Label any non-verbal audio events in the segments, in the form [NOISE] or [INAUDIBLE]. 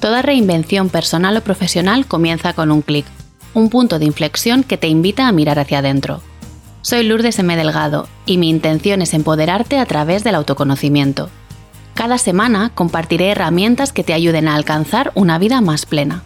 Toda reinvención personal o profesional comienza con un clic, un punto de inflexión que te invita a mirar hacia adentro. Soy Lourdes M. Delgado y mi intención es empoderarte a través del autoconocimiento. Cada semana compartiré herramientas que te ayuden a alcanzar una vida más plena.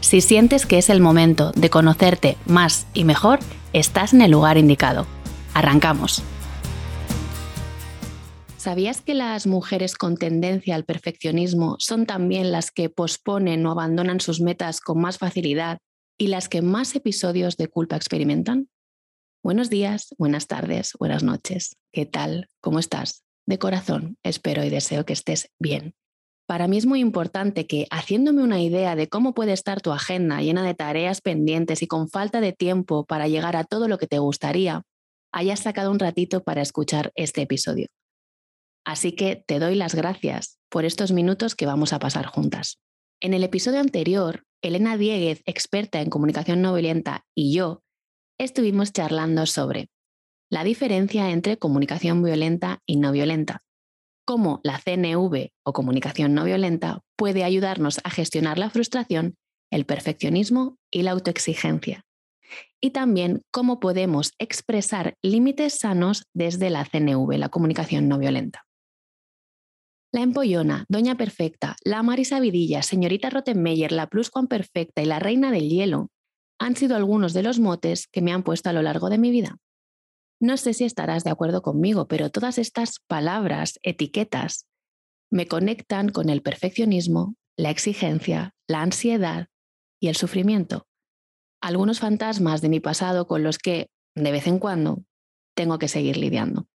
Si sientes que es el momento de conocerte más y mejor, estás en el lugar indicado. Arrancamos. ¿Sabías que las mujeres con tendencia al perfeccionismo son también las que posponen o abandonan sus metas con más facilidad y las que más episodios de culpa experimentan? Buenos días, buenas tardes, buenas noches. ¿Qué tal? ¿Cómo estás? De corazón, espero y deseo que estés bien. Para mí es muy importante que, haciéndome una idea de cómo puede estar tu agenda llena de tareas pendientes y con falta de tiempo para llegar a todo lo que te gustaría, hayas sacado un ratito para escuchar este episodio. Así que te doy las gracias por estos minutos que vamos a pasar juntas. En el episodio anterior, Elena Dieguez, experta en comunicación no violenta, y yo estuvimos charlando sobre la diferencia entre comunicación violenta y no violenta, cómo la CNV o comunicación no violenta puede ayudarnos a gestionar la frustración, el perfeccionismo y la autoexigencia, y también cómo podemos expresar límites sanos desde la CNV, la comunicación no violenta. La Empollona, Doña Perfecta, la Marisa Vidilla, Señorita Rottenmeier, la Perfecta y la Reina del Hielo han sido algunos de los motes que me han puesto a lo largo de mi vida. No sé si estarás de acuerdo conmigo, pero todas estas palabras, etiquetas, me conectan con el perfeccionismo, la exigencia, la ansiedad y el sufrimiento. Algunos fantasmas de mi pasado con los que, de vez en cuando, tengo que seguir lidiando.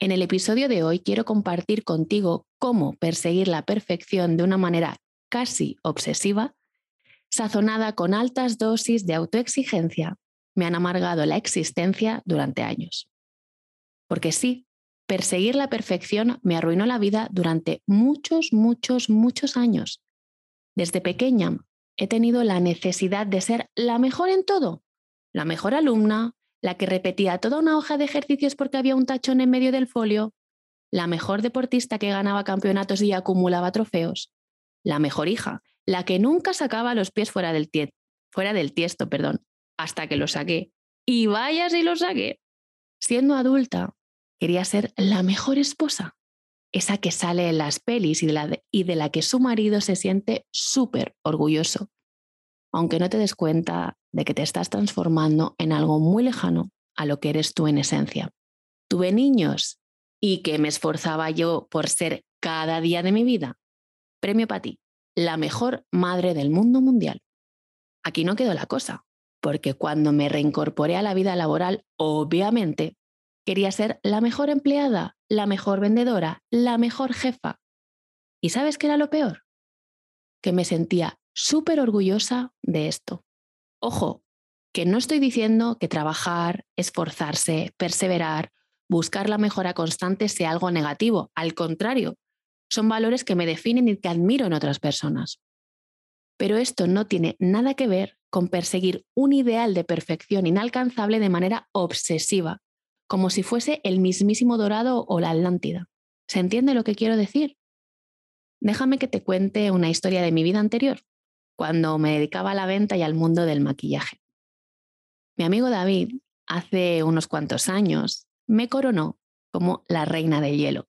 En el episodio de hoy quiero compartir contigo cómo perseguir la perfección de una manera casi obsesiva, sazonada con altas dosis de autoexigencia, me han amargado la existencia durante años. Porque sí, perseguir la perfección me arruinó la vida durante muchos, muchos, muchos años. Desde pequeña he tenido la necesidad de ser la mejor en todo, la mejor alumna, la que repetía toda una hoja de ejercicios porque había un tachón en medio del folio, la mejor deportista que ganaba campeonatos y acumulaba trofeos, la mejor hija, la que nunca sacaba los pies fuera del, fuera del tiesto, perdón, hasta que lo saqué. Y vaya si lo saqué. Siendo adulta, quería ser la mejor esposa, esa que sale en las pelis y de la, y de la que su marido se siente súper orgulloso, aunque no te des cuenta de que te estás transformando en algo muy lejano a lo que eres tú en esencia. Tuve niños y que me esforzaba yo por ser cada día de mi vida. Premio para ti, la mejor madre del mundo mundial. Aquí no quedó la cosa, porque cuando me reincorporé a la vida laboral, obviamente, quería ser la mejor empleada, la mejor vendedora, la mejor jefa. ¿Y sabes qué era lo peor? Que me sentía súper orgullosa de esto. Ojo, que no estoy diciendo que trabajar, esforzarse, perseverar, buscar la mejora constante sea algo negativo. Al contrario, son valores que me definen y que admiro en otras personas. Pero esto no tiene nada que ver con perseguir un ideal de perfección inalcanzable de manera obsesiva, como si fuese el mismísimo dorado o la Atlántida. ¿Se entiende lo que quiero decir? Déjame que te cuente una historia de mi vida anterior cuando me dedicaba a la venta y al mundo del maquillaje. Mi amigo David, hace unos cuantos años, me coronó como la reina del hielo.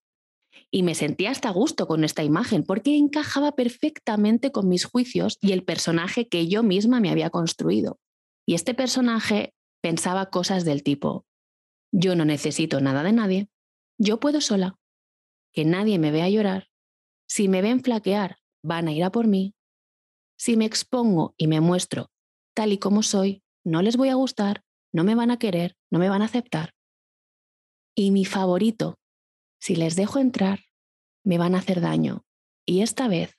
Y me sentía hasta gusto con esta imagen porque encajaba perfectamente con mis juicios y el personaje que yo misma me había construido. Y este personaje pensaba cosas del tipo, yo no necesito nada de nadie, yo puedo sola, que nadie me vea llorar, si me ven flaquear, van a ir a por mí, si me expongo y me muestro tal y como soy, no les voy a gustar, no me van a querer, no me van a aceptar. Y mi favorito, si les dejo entrar, me van a hacer daño y esta vez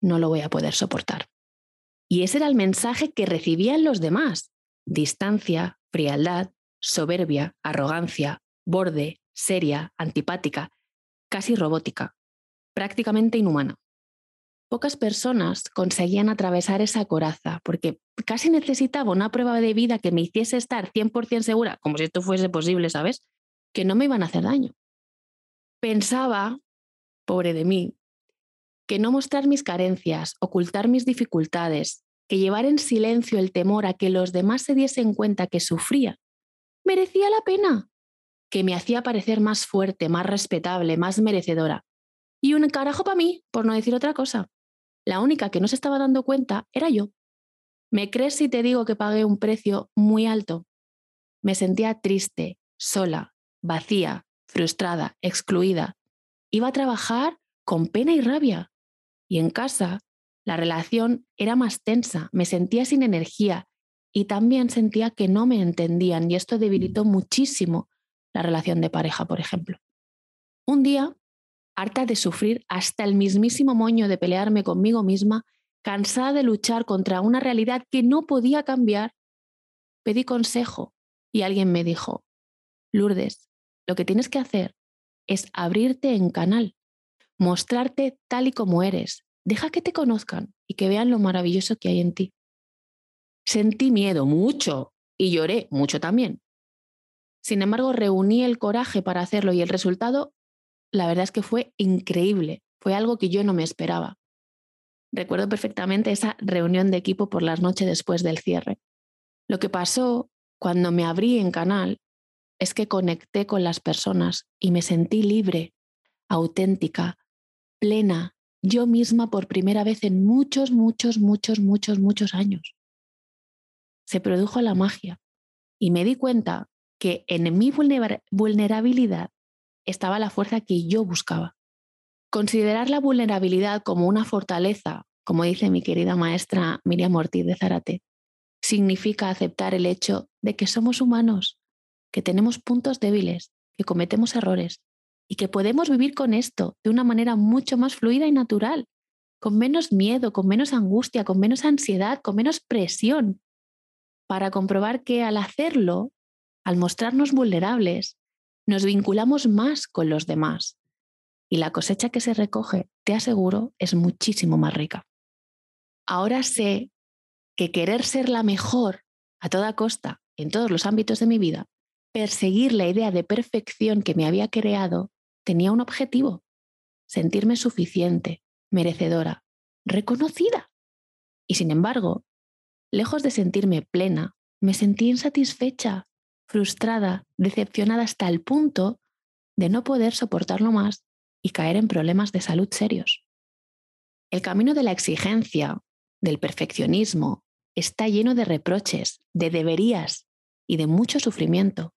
no lo voy a poder soportar. Y ese era el mensaje que recibían los demás. Distancia, frialdad, soberbia, arrogancia, borde, seria, antipática, casi robótica, prácticamente inhumana pocas personas conseguían atravesar esa coraza, porque casi necesitaba una prueba de vida que me hiciese estar 100% segura, como si esto fuese posible, ¿sabes? Que no me iban a hacer daño. Pensaba, pobre de mí, que no mostrar mis carencias, ocultar mis dificultades, que llevar en silencio el temor a que los demás se diesen cuenta que sufría, merecía la pena, que me hacía parecer más fuerte, más respetable, más merecedora. Y un carajo para mí, por no decir otra cosa. La única que no se estaba dando cuenta era yo. ¿Me crees si te digo que pagué un precio muy alto? Me sentía triste, sola, vacía, frustrada, excluida. Iba a trabajar con pena y rabia. Y en casa, la relación era más tensa, me sentía sin energía y también sentía que no me entendían y esto debilitó muchísimo la relación de pareja, por ejemplo. Un día, harta de sufrir hasta el mismísimo moño de pelearme conmigo misma, cansada de luchar contra una realidad que no podía cambiar, pedí consejo y alguien me dijo, Lourdes, lo que tienes que hacer es abrirte en canal, mostrarte tal y como eres, deja que te conozcan y que vean lo maravilloso que hay en ti. Sentí miedo mucho y lloré mucho también. Sin embargo, reuní el coraje para hacerlo y el resultado, la verdad es que fue increíble, fue algo que yo no me esperaba. Recuerdo perfectamente esa reunión de equipo por las noches después del cierre. Lo que pasó cuando me abrí en canal es que conecté con las personas y me sentí libre, auténtica, plena, yo misma por primera vez en muchos, muchos, muchos, muchos, muchos años. Se produjo la magia y me di cuenta que en mi vulnerabilidad estaba la fuerza que yo buscaba. Considerar la vulnerabilidad como una fortaleza, como dice mi querida maestra Miriam Ortiz de Zarate, significa aceptar el hecho de que somos humanos, que tenemos puntos débiles, que cometemos errores y que podemos vivir con esto de una manera mucho más fluida y natural, con menos miedo, con menos angustia, con menos ansiedad, con menos presión, para comprobar que al hacerlo, al mostrarnos vulnerables, nos vinculamos más con los demás y la cosecha que se recoge, te aseguro, es muchísimo más rica. Ahora sé que querer ser la mejor a toda costa en todos los ámbitos de mi vida, perseguir la idea de perfección que me había creado, tenía un objetivo, sentirme suficiente, merecedora, reconocida. Y sin embargo, lejos de sentirme plena, me sentí insatisfecha, frustrada, decepcionada hasta el punto de no poder soportarlo más y caer en problemas de salud serios. El camino de la exigencia, del perfeccionismo, está lleno de reproches, de deberías y de mucho sufrimiento.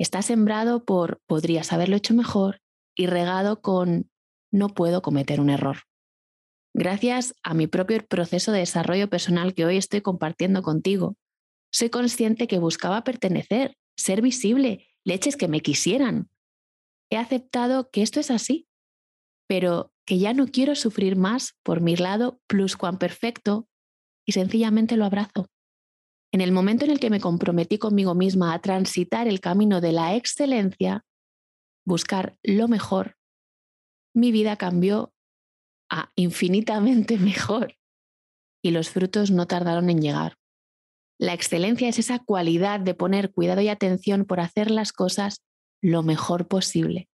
Está sembrado por podrías haberlo hecho mejor y regado con no puedo cometer un error. Gracias a mi propio proceso de desarrollo personal que hoy estoy compartiendo contigo, soy consciente que buscaba pertenecer, ser visible, leches que me quisieran. He aceptado que esto es así, pero que ya no quiero sufrir más por mi lado plus cuan perfecto y sencillamente lo abrazo. En el momento en el que me comprometí conmigo misma a transitar el camino de la excelencia, buscar lo mejor, mi vida cambió a infinitamente [LAUGHS] mejor y los frutos no tardaron en llegar. La excelencia es esa cualidad de poner cuidado y atención por hacer las cosas lo mejor posible.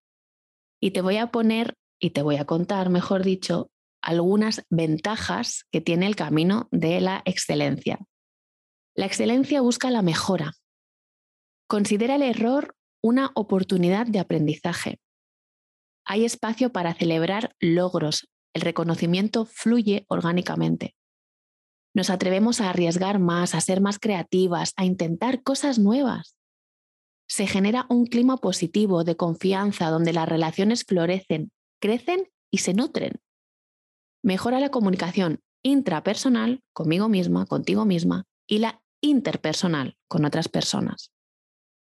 Y te voy a poner y te voy a contar, mejor dicho, algunas ventajas que tiene el camino de la excelencia. La excelencia busca la mejora. Considera el error una oportunidad de aprendizaje. Hay espacio para celebrar logros. El reconocimiento fluye orgánicamente. Nos atrevemos a arriesgar más, a ser más creativas, a intentar cosas nuevas. Se genera un clima positivo de confianza donde las relaciones florecen, crecen y se nutren. Mejora la comunicación intrapersonal conmigo misma, contigo misma, y la interpersonal con otras personas.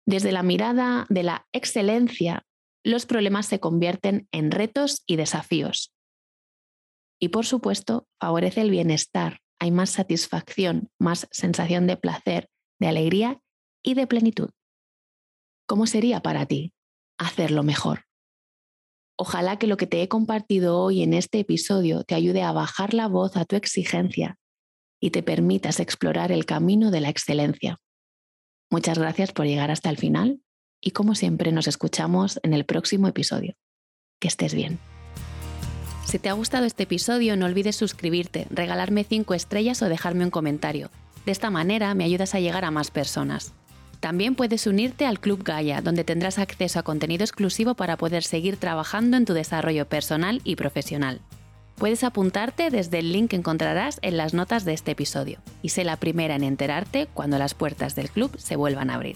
Desde la mirada de la excelencia, los problemas se convierten en retos y desafíos. Y por supuesto, favorece el bienestar, hay más satisfacción, más sensación de placer, de alegría y de plenitud. ¿Cómo sería para ti hacerlo mejor? Ojalá que lo que te he compartido hoy en este episodio te ayude a bajar la voz a tu exigencia y te permitas explorar el camino de la excelencia. Muchas gracias por llegar hasta el final y como siempre nos escuchamos en el próximo episodio. Que estés bien. Si te ha gustado este episodio, no olvides suscribirte, regalarme 5 estrellas o dejarme un comentario. De esta manera me ayudas a llegar a más personas. También puedes unirte al Club Gaia, donde tendrás acceso a contenido exclusivo para poder seguir trabajando en tu desarrollo personal y profesional. Puedes apuntarte desde el link que encontrarás en las notas de este episodio y sé la primera en enterarte cuando las puertas del club se vuelvan a abrir.